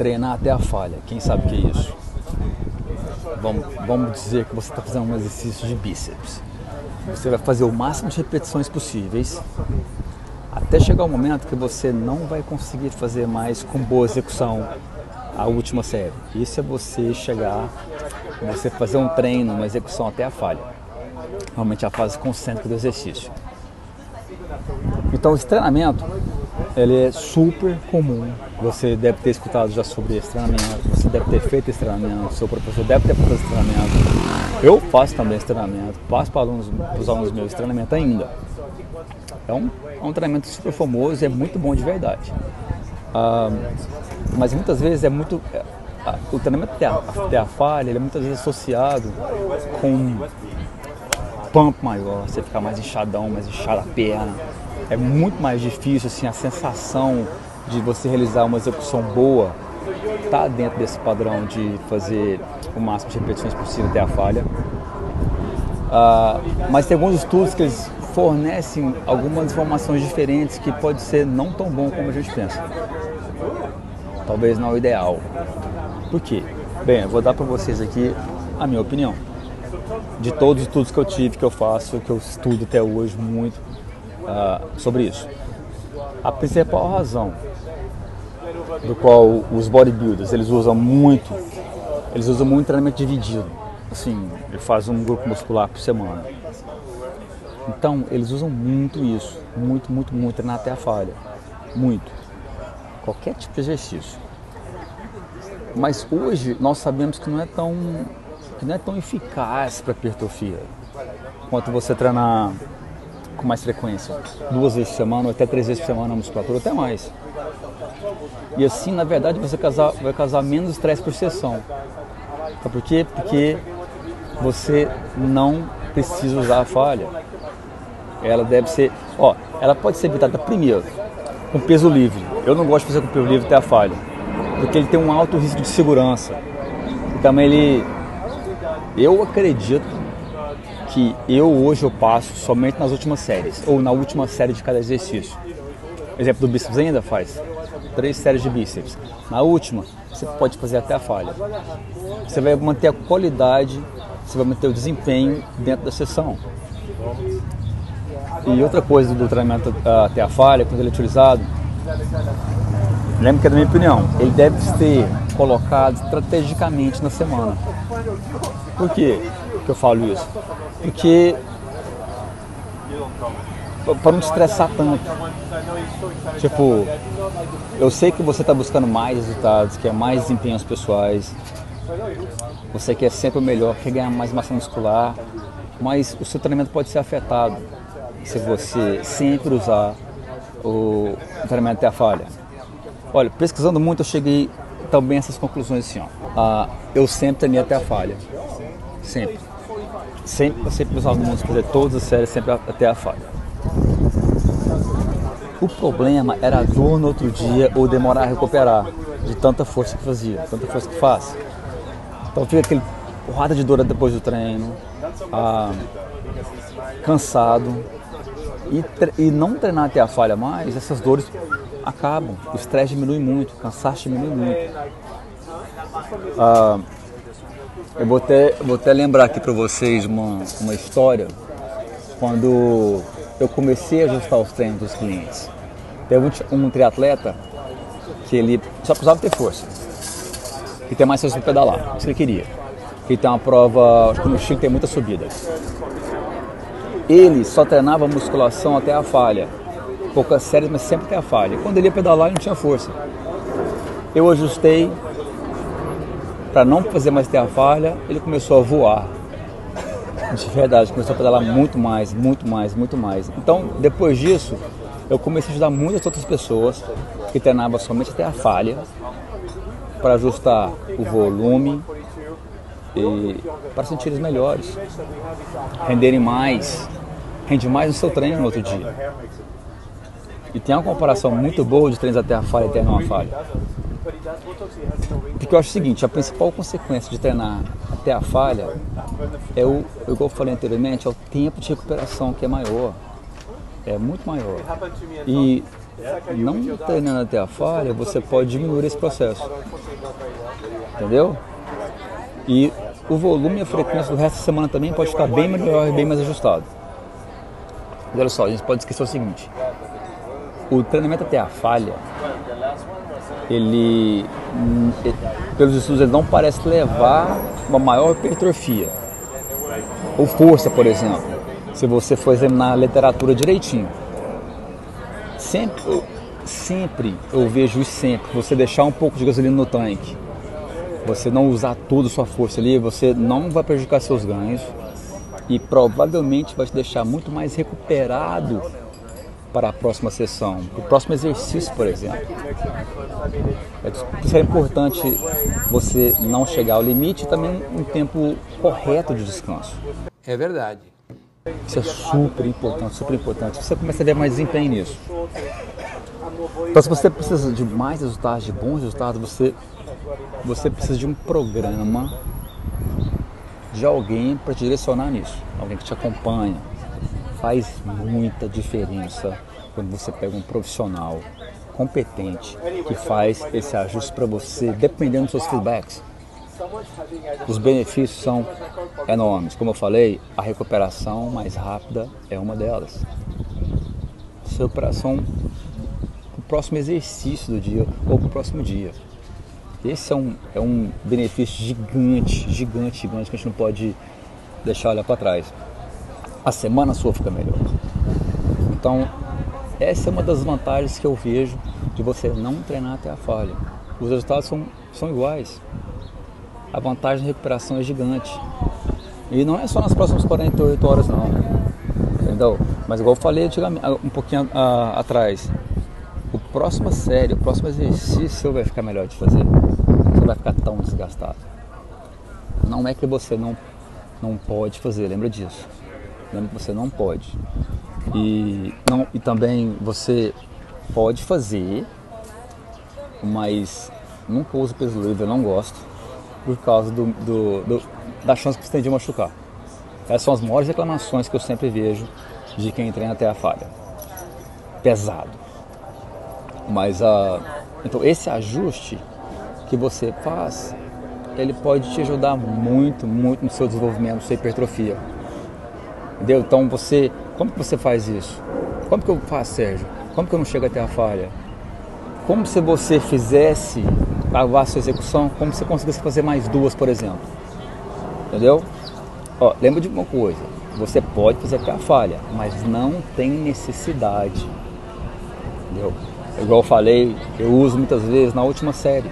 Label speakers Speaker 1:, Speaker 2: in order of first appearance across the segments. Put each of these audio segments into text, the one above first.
Speaker 1: treinar até a falha. Quem sabe o que é isso? Vamos, vamos dizer que você está fazendo um exercício de bíceps. Você vai fazer o máximo de repetições possíveis até chegar o momento que você não vai conseguir fazer mais com boa execução a última série. Isso é você chegar, você fazer um treino, uma execução até a falha. Realmente a fase concêntrica do exercício. Então esse treinamento, ele é super comum. Você deve ter escutado já sobre treinamento, você deve ter feito treinamento, seu professor deve ter feito treinamento. Eu faço também treinamento, passo para, alunos, para os alunos meus esse treinamento ainda. É um, é um treinamento super famoso e é muito bom de verdade. Ah, mas muitas vezes é muito. É, o treinamento até a, falha, ele é muitas vezes associado com pump maior, você ficar mais inchadão, mais inchado a perna. É muito mais difícil, assim, a sensação de você realizar uma execução boa está dentro desse padrão de fazer o máximo de repetições possível até a falha. Uh, mas tem alguns estudos que eles fornecem algumas informações diferentes que pode ser não tão bom como a gente pensa. Talvez não é o ideal. Por quê? Bem, eu vou dar para vocês aqui a minha opinião. De todos os estudos que eu tive, que eu faço, que eu estudo até hoje muito uh, sobre isso. A principal razão do qual os bodybuilders eles usam muito, eles usam muito treinamento dividido. Assim, ele faz um grupo muscular por semana. Então, eles usam muito isso, muito, muito, muito, treinar até a falha. Muito. Qualquer tipo de exercício. Mas hoje nós sabemos que não é tão, que não é tão eficaz para hipertrofia quanto você treinar com mais frequência, duas vezes por semana, ou até três vezes por semana a musculatura, até mais. E assim, na verdade, você casar, vai causar menos estresse por sessão. Por quê? Porque você não precisa usar a falha. Ela deve ser, ó, ela pode ser evitada primeiro com peso livre. Eu não gosto de fazer com peso livre até a falha, porque ele tem um alto risco de segurança. E também ele, eu acredito que eu hoje eu passo somente nas últimas séries ou na última série de cada exercício. Exemplo do bíceps ainda faz três séries de bíceps. Na última você pode fazer até a falha. Você vai manter a qualidade, você vai manter o desempenho dentro da sessão. E outra coisa do treinamento ah, até a falha, quando ele é utilizado, lembra que é da minha opinião, ele deve ser colocado estrategicamente na semana. Por quê que eu falo isso? Porque para não estressar tanto. Tipo, eu sei que você está buscando mais resultados, quer mais desempenhos pessoais, você quer sempre o melhor, quer ganhar mais massa muscular, mas o seu treinamento pode ser afetado se você sempre usar o treinamento até a falha. Olha, pesquisando muito eu cheguei também a essas conclusões assim, ó. Ah, eu sempre treinei até a falha. Sempre. Sempre, sempre os alunos fazer todas as séries sempre até a falha. O problema era a dor no outro dia ou demorar a recuperar de tanta força que fazia, tanta força que faz. Então fica aquele porrada de dor depois do treino, ah, cansado, e, e não treinar até a falha mais, essas dores acabam, o estresse diminui muito, o cansaço diminui muito. Ah, eu vou até, vou até lembrar aqui para vocês uma, uma história quando eu comecei a ajustar os treinos dos clientes. Teve um, triatleta que ele só precisava ter força e ter mais força para pedalar, isso que ele queria. Ele tem uma prova, acho que no Chile tem muita subida ele só treinava musculação até a falha. Poucas séries, mas sempre até a falha. Quando ele ia pedalar, ele não tinha força. Eu ajustei para não fazer mais até a falha, ele começou a voar. De verdade, começou a pedalar muito mais, muito mais, muito mais. Então, depois disso, eu comecei a ajudar muitas outras pessoas que treinavam somente até a falha para ajustar o volume e para sentir eles melhores, renderem mais, rende mais no seu treino no outro dia. E tem uma comparação muito boa de treinos até a falha e até não falha. Porque eu acho o seguinte, a principal consequência de treinar até a falha é o, igual eu falei anteriormente, é o tempo de recuperação que é maior. É muito maior. E não treinando até a falha, você pode diminuir esse processo. Entendeu? E o volume e a frequência do resto da semana também pode ficar bem melhor e bem mais ajustado. Mas olha só, a gente pode esquecer o seguinte: o treinamento até a falha, ele, pelos estudos, ele não parece levar uma maior hipertrofia. Ou força, por exemplo, se você for examinar a literatura direitinho. Sempre, sempre, eu vejo isso sempre, você deixar um pouco de gasolina no tanque, você não usar toda a sua força ali, você não vai prejudicar seus ganhos e provavelmente vai te deixar muito mais recuperado para a próxima sessão, para o próximo exercício, por exemplo. É, por isso é importante você não chegar ao limite e também um tempo correto de descanso.
Speaker 2: É verdade.
Speaker 1: Isso é super importante, super importante. Você começa a ver mais desempenho nisso. Então, se você precisa de mais resultados, de bons resultados, você, você precisa de um programa, de alguém para te direcionar nisso, alguém que te acompanha. Faz muita diferença quando você pega um profissional competente que faz esse ajuste para você, dependendo dos seus feedbacks. Os benefícios são enormes. Como eu falei, a recuperação mais rápida é uma delas. Sua recuperação próximo exercício do dia ou para o próximo dia. Esse é um, é um benefício gigante, gigante, gigante que a gente não pode deixar olhar para trás. A semana sua fica melhor. Então, essa é uma das vantagens que eu vejo de você não treinar até a falha. Os resultados são, são iguais. A vantagem de recuperação é gigante. E não é só nas próximas 48 horas, não. Entendeu? Mas, igual eu falei um pouquinho uh, atrás, o próximo série, o próximo exercício vai ficar melhor de fazer. Você vai ficar tão desgastado. Não é que você não, não pode fazer, lembra disso. Lembra que você não pode. E, não, e também você pode fazer, mas nunca uso peso livre, eu não gosto, por causa do, do, do, da chance que você tem de machucar. Essas são as maiores reclamações que eu sempre vejo de quem treina até a falha. Pesado mas a, então esse ajuste que você faz, ele pode te ajudar muito, muito no seu desenvolvimento, sua hipertrofia. Entendeu? Então você, como que você faz isso? Como que eu faço, Sérgio? Como que eu não chego até a falha? Como se você fizesse a sua execução, como se você conseguisse fazer mais duas, por exemplo. Entendeu? Ó, lembra de uma coisa, você pode fazer até a falha, mas não tem necessidade. Entendeu? igual eu falei, eu uso muitas vezes na última série.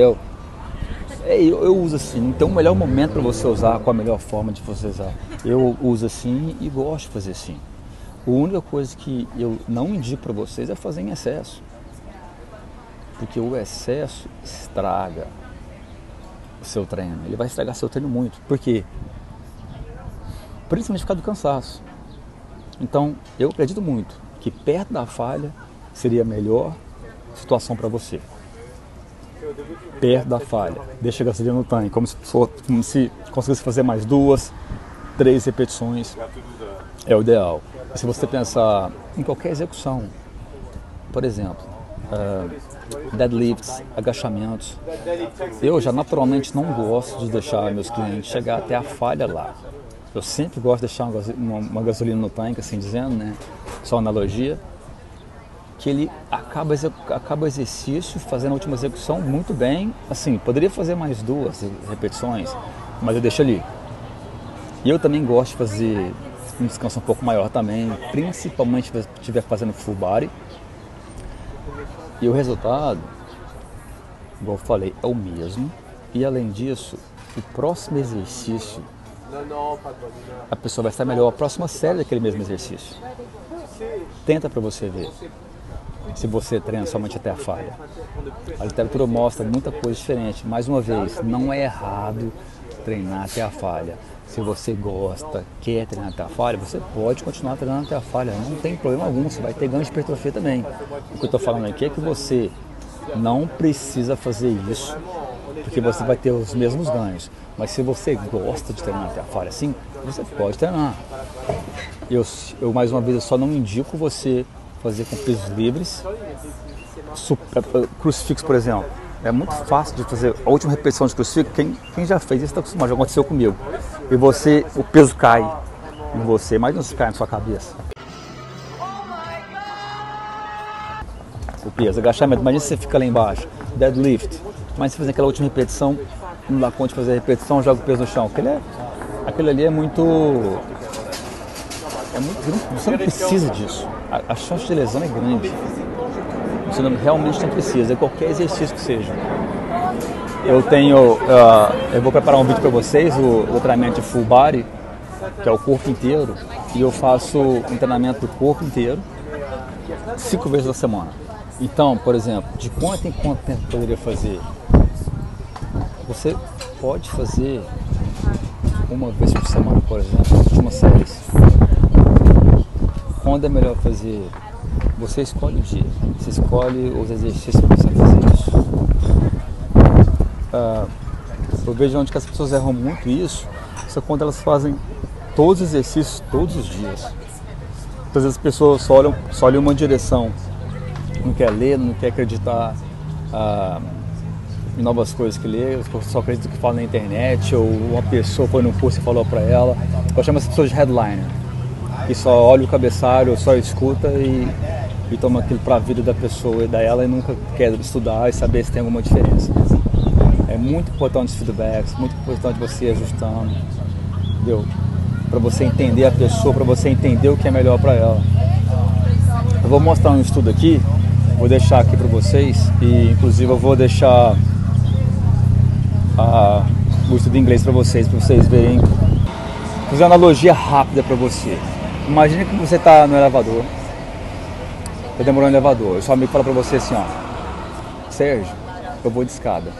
Speaker 1: Entendeu? É, eu, eu, uso assim, tem um melhor momento para você usar, qual a melhor forma de você usar. Eu uso assim e gosto de fazer assim. A única coisa que eu não indico para vocês é fazer em excesso. Porque o excesso estraga o seu treino. Ele vai estragar seu treino muito. Por quê? Principalmente por causa do cansaço. Então, eu acredito muito que perto da falha seria a melhor situação para você. Perto da falha. Deixa a gasolina no tanque, como se, como se conseguisse fazer mais duas, três repetições. É o ideal. Se você pensar em qualquer execução, por exemplo, uh, deadlifts, agachamentos. Eu já naturalmente não gosto de deixar meus clientes chegar até a falha lá. Eu sempre gosto de deixar uma, uma gasolina no tanque, assim dizendo, né? Só analogia. Que ele acaba, acaba o exercício fazendo a última execução muito bem. Assim, poderia fazer mais duas repetições, mas eu deixo ali. E eu também gosto de fazer um descanso um pouco maior também, principalmente se estiver fazendo full body e o resultado, igual eu falei, é o mesmo. E além disso, o próximo exercício, a pessoa vai estar melhor a próxima série daquele mesmo exercício. Tenta para você ver se você treina somente até a falha. A literatura mostra muita coisa diferente. Mais uma vez, não é errado treinar até a falha. Se você gosta, quer treinar até a falha, você pode continuar treinando até a falha. Não tem problema algum, você vai ter ganho de hipertrofia também. O que eu estou falando aqui é que você não precisa fazer isso porque você vai ter os mesmos ganhos. Mas se você gosta de treinar até a falha assim, você pode treinar. Eu, eu mais uma vez, eu só não indico você fazer com pesos livres. Super, eh, crucifixo, por exemplo. É muito fácil de fazer a última repetição de crucifixo. Quem, quem já fez isso está acostumado, já aconteceu comigo. E você, o peso cai em você, mas não se cai na sua cabeça. O peso, agachamento, imagina se você fica lá embaixo, deadlift, mas se fazer aquela última repetição, não dá conta de fazer a repetição, joga o peso no chão. Aquilo, é, aquilo ali é muito. É muito você não precisa disso. A, a chance de lesão é grande. Você não, realmente não precisa, é qualquer exercício que seja. Eu tenho, uh, eu vou preparar um vídeo para vocês, o, o treinamento de full body, que é o corpo inteiro, e eu faço um treinamento do corpo inteiro, cinco vezes na semana. Então, por exemplo, de quanto em quanto tempo poderia fazer? Você pode fazer uma vez por semana, por exemplo, uma série. Quando é melhor fazer? Você escolhe o dia, você escolhe os exercícios para você fazer isso. Ah, eu vejo onde as pessoas erram muito isso, isso é quando elas fazem todos os exercícios todos os dias. Muitas vezes as pessoas só olham, só olham uma direção, não quer ler, não quer acreditar ah, em novas coisas que lê, só acredita que fala na internet, ou uma pessoa foi num curso e falou para ela. Eu chamo essa pessoa de headliner, que só olha o cabeçário, só escuta e, e toma aquilo para a vida da pessoa e da ela e nunca quer estudar e saber se tem alguma diferença. É muito importante os feedbacks, muito importante você ir ajustando, entendeu? Para você entender a pessoa, para você entender o que é melhor para ela. Eu vou mostrar um estudo aqui, vou deixar aqui para vocês e inclusive eu vou deixar a, o estudo em inglês para vocês, para vocês verem. Fazer uma analogia rápida para você. Imagine que você está no elevador, está demorando no elevador, e seu amigo fala para você assim, ó, Sérgio, eu vou de escada.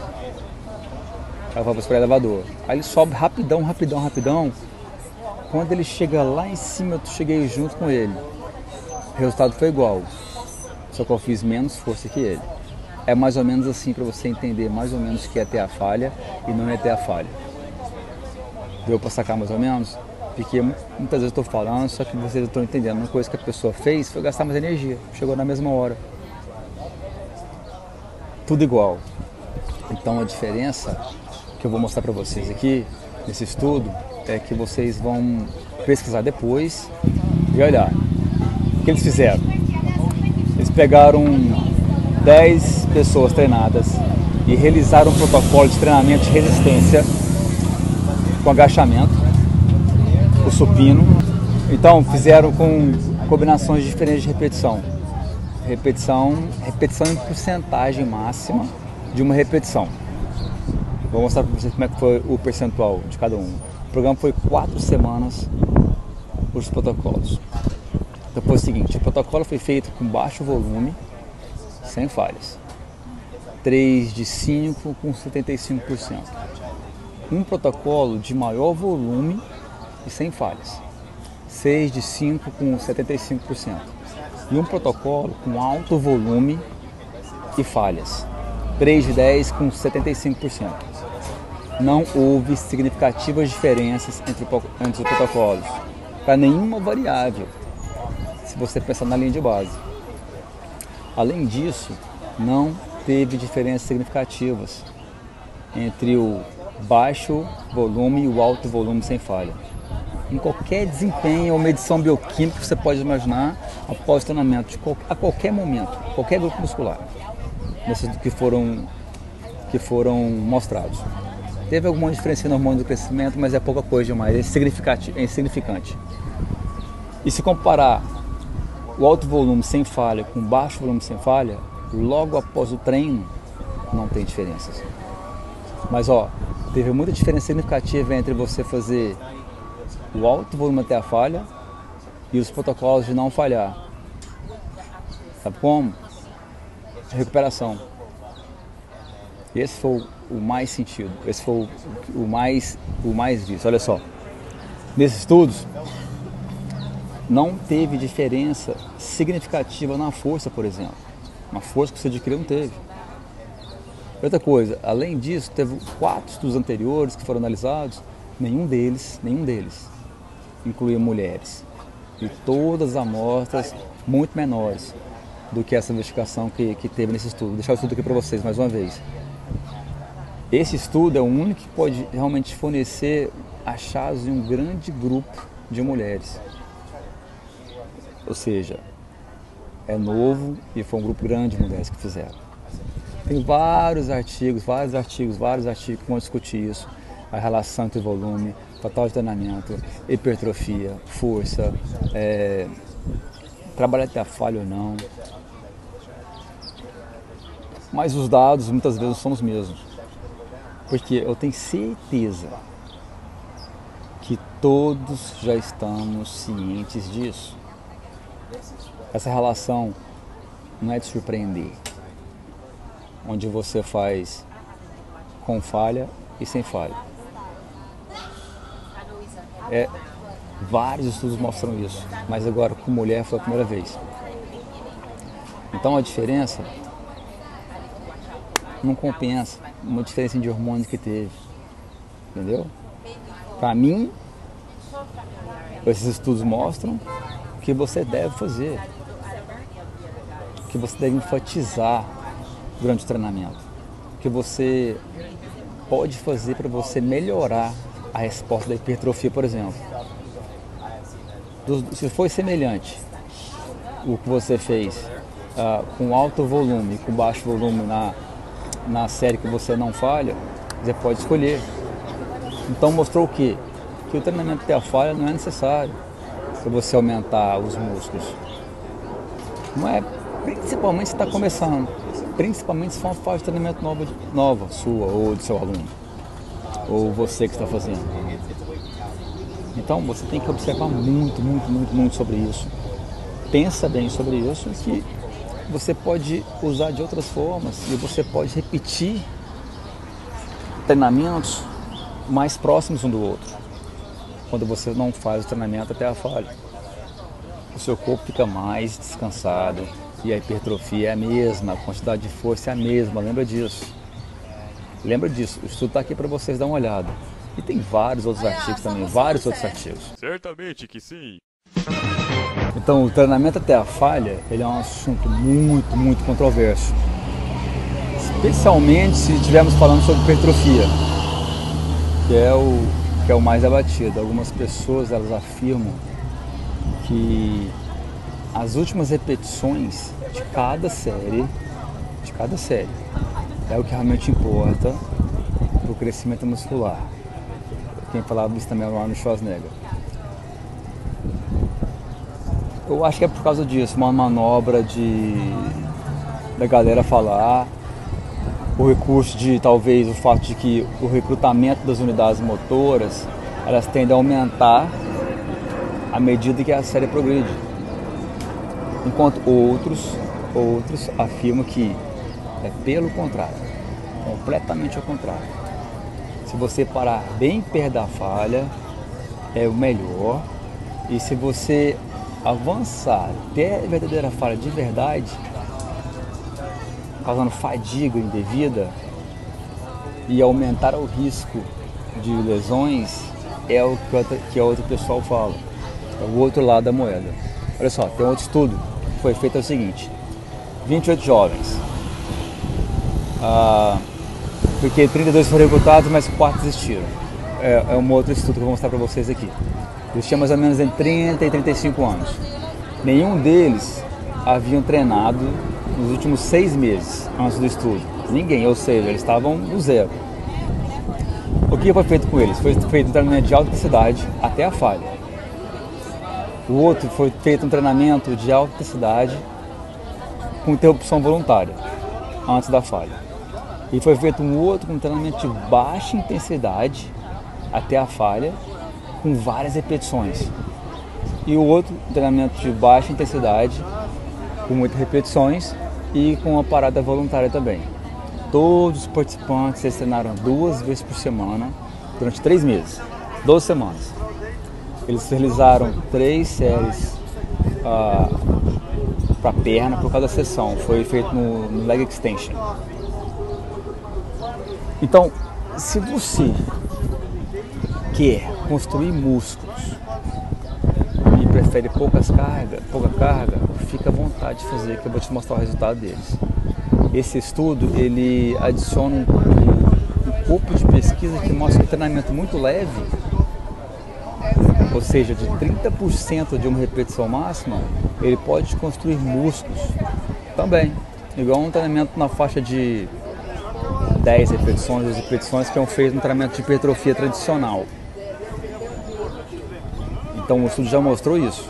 Speaker 1: Aí vamos para o elevador. Aí ele sobe rapidão, rapidão, rapidão. Quando ele chega lá em cima, eu cheguei junto com ele. O resultado foi igual. Só que eu fiz menos força que ele. É mais ou menos assim para você entender mais ou menos que é ter a falha e não é ter a falha. Deu para sacar mais ou menos? Porque muitas vezes eu estou falando, só que vocês estão entendendo. Uma coisa que a pessoa fez foi gastar mais energia. Chegou na mesma hora. Tudo igual. Então a diferença que eu vou mostrar para vocês aqui nesse estudo é que vocês vão pesquisar depois e olhar o que eles fizeram. Eles pegaram 10 pessoas treinadas e realizaram um protocolo de treinamento de resistência com agachamento, o supino. Então fizeram com combinações diferentes de repetição. Repetição, repetição em porcentagem máxima de uma repetição. Vou mostrar para vocês como é que foi o percentual de cada um. O programa foi quatro semanas os protocolos. Depois é o seguinte, o protocolo foi feito com baixo volume, sem falhas. 3 de 5 com 75%. Um protocolo de maior volume e sem falhas. 6 de 5 com 75%. E um protocolo com alto volume e falhas. 3 de 10 com 75% não houve significativas diferenças entre, entre os protocolos para nenhuma variável, se você pensar na linha de base. Além disso, não teve diferenças significativas entre o baixo volume e o alto volume sem falha. Em qualquer desempenho ou medição bioquímica que você pode imaginar após treinamento, a qualquer momento, qualquer grupo muscular, desses que foram, que foram mostrados. Teve alguma diferença no hormônio do crescimento, mas é pouca coisa demais, é insignificante. É insignificante. E se comparar o alto volume sem falha com baixo volume sem falha, logo após o treino, não tem diferenças. Mas ó, teve muita diferença significativa entre você fazer o alto volume até a falha e os protocolos de não falhar. Sabe como? Recuperação. Esse foi o mais sentido, esse foi o, mais, o mais visto. Olha só, nesses estudos não teve diferença significativa na força, por exemplo. Uma força que você adquiriu não teve. Outra coisa, além disso, teve quatro estudos anteriores que foram analisados, nenhum deles, nenhum deles incluía mulheres. E todas as amostras muito menores do que essa investigação que, que teve nesse estudo. Vou deixar o estudo aqui para vocês mais uma vez. Esse estudo é o único que pode realmente fornecer achados de um grande grupo de mulheres. Ou seja, é novo e foi um grupo grande de mulheres que fizeram. Tem vários artigos, vários artigos, vários artigos que vão discutir isso. A relação entre volume, total de treinamento, hipertrofia, força, é, trabalhar até a falha ou não. Mas os dados muitas vezes são os mesmos. Porque eu tenho certeza que todos já estamos cientes disso. Essa relação não é de surpreender onde você faz com falha e sem falha. É, vários estudos mostram isso, mas agora com mulher foi a primeira vez. Então a diferença não compensa uma diferença de hormônios que teve. Entendeu? Para mim, esses estudos mostram que você deve fazer, que você deve enfatizar durante o treinamento, que você pode fazer para você melhorar a resposta da hipertrofia, por exemplo. Se foi semelhante o que você fez uh, com alto volume e com baixo volume na, na série que você não falha, você pode escolher. Então mostrou o quê? Que o treinamento até a falha não é necessário para você aumentar os músculos. Não é, principalmente se está começando principalmente se for uma fase de treinamento nova, nova sua ou do seu aluno, ou você que está fazendo. Então você tem que observar muito, muito, muito, muito sobre isso. Pensa bem sobre isso que você pode usar de outras formas e você pode repetir treinamentos mais próximos um do outro. Quando você não faz o treinamento até a falha. O seu corpo fica mais descansado, e a hipertrofia é a mesma, a quantidade de força é a mesma, lembra disso. Lembra disso, o estudo está aqui para vocês dar uma olhada. E tem vários outros artigos também, vários outros artigos.
Speaker 2: Certamente que sim.
Speaker 1: Então, o treinamento até a falha, ele é um assunto muito, muito controverso. Especialmente se estivermos falando sobre hipertrofia, que é o, que é o mais abatido. Algumas pessoas, elas afirmam que as últimas repetições de cada série, de cada série, é o que realmente importa para o crescimento muscular. Quem falava isso também é o Arnold Schwarzenegger. Eu acho que é por causa disso, uma manobra de da galera falar, o recurso de talvez o fato de que o recrutamento das unidades motoras elas tendem a aumentar à medida que a série progride enquanto outros, outros afirmam que é pelo contrário, completamente ao contrário. Se você parar bem perto da falha, é o melhor. E se você avançar até a verdadeira falha de verdade, causando fadiga indevida e aumentar o risco de lesões, é o que a outra pessoal fala. É o outro lado da moeda. Olha só, tem outro estudo foi feito é o seguinte: 28 jovens. Ah, porque 32 foram recrutados, mas 4 desistiram. É, é um outro estudo que eu vou mostrar para vocês aqui. Eles tinham mais ou menos entre 30 e 35 anos. Nenhum deles haviam treinado nos últimos seis meses antes do estudo. Ninguém, ou seja, eles estavam no zero. O que foi feito com eles? Foi feito um treinamento de alta intensidade até a falha. O outro foi feito um treinamento de alta intensidade com interrupção voluntária, antes da falha. E foi feito um outro com treinamento de baixa intensidade até a falha, com várias repetições. E o outro treinamento de baixa intensidade, com muitas repetições e com uma parada voluntária também. Todos os participantes treinaram duas vezes por semana durante três meses, 12 semanas. Eles realizaram três séries uh, para perna por cada sessão. Foi feito no, no leg extension. Então, se você quer construir músculos e prefere poucas cargas, pouca carga, fica à vontade de fazer que eu vou te mostrar o resultado deles. Esse estudo ele adiciona um, um corpo de pesquisa que mostra um treinamento muito leve, ou seja, de 30% de uma repetição máxima, ele pode construir músculos também, igual um treinamento na faixa de 10 repetições, 12 repetições que é um feito no treinamento de hipertrofia tradicional. Então o estudo já mostrou isso.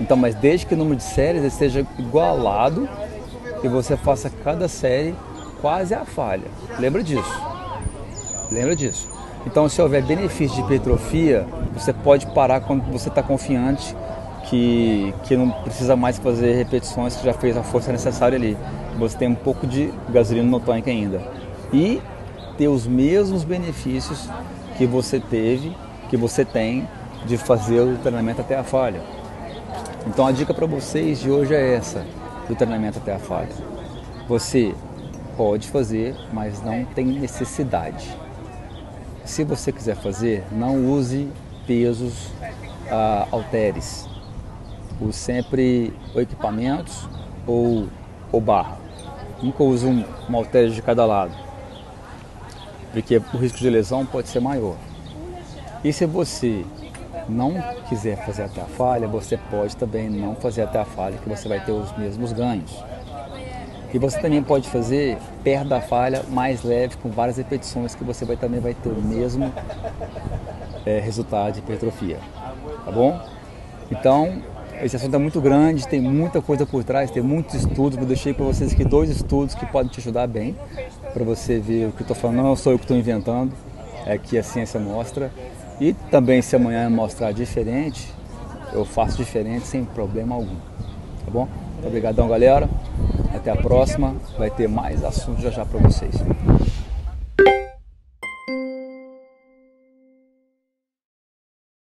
Speaker 1: Então, mas desde que o número de séries esteja igualado e você faça cada série quase a falha. Lembra disso. Lembra disso. Então, se houver benefício de hipertrofia, você pode parar quando você está confiante que, que não precisa mais fazer repetições, que já fez a força necessária ali. Você tem um pouco de gasolina no tanque ainda. E ter os mesmos benefícios que você teve, que você tem de fazer o treinamento até a falha. Então a dica para vocês de hoje é essa, do treinamento até a falha. Você pode fazer, mas não tem necessidade. Se você quiser fazer, não use pesos ah. Use sempre equipamentos ou, ou barra. Nunca use um, um halter de cada lado, porque o risco de lesão pode ser maior. E se você não quiser fazer até a falha, você pode também não fazer até a falha, que você vai ter os mesmos ganhos. E você também pode fazer perto da falha, mais leve, com várias repetições, que você vai, também vai ter o mesmo é, resultado de hipertrofia. Tá bom? Então, esse assunto é muito grande, tem muita coisa por trás, tem muitos estudos. Eu deixei para vocês aqui dois estudos que podem te ajudar bem, para você ver o que eu estou falando. Não sou eu que estou inventando, é que a ciência mostra. E também, se amanhã mostrar diferente, eu faço diferente sem problema algum. Tá bom? Obrigadão, galera. Até a próxima. Vai ter mais assuntos já já para vocês.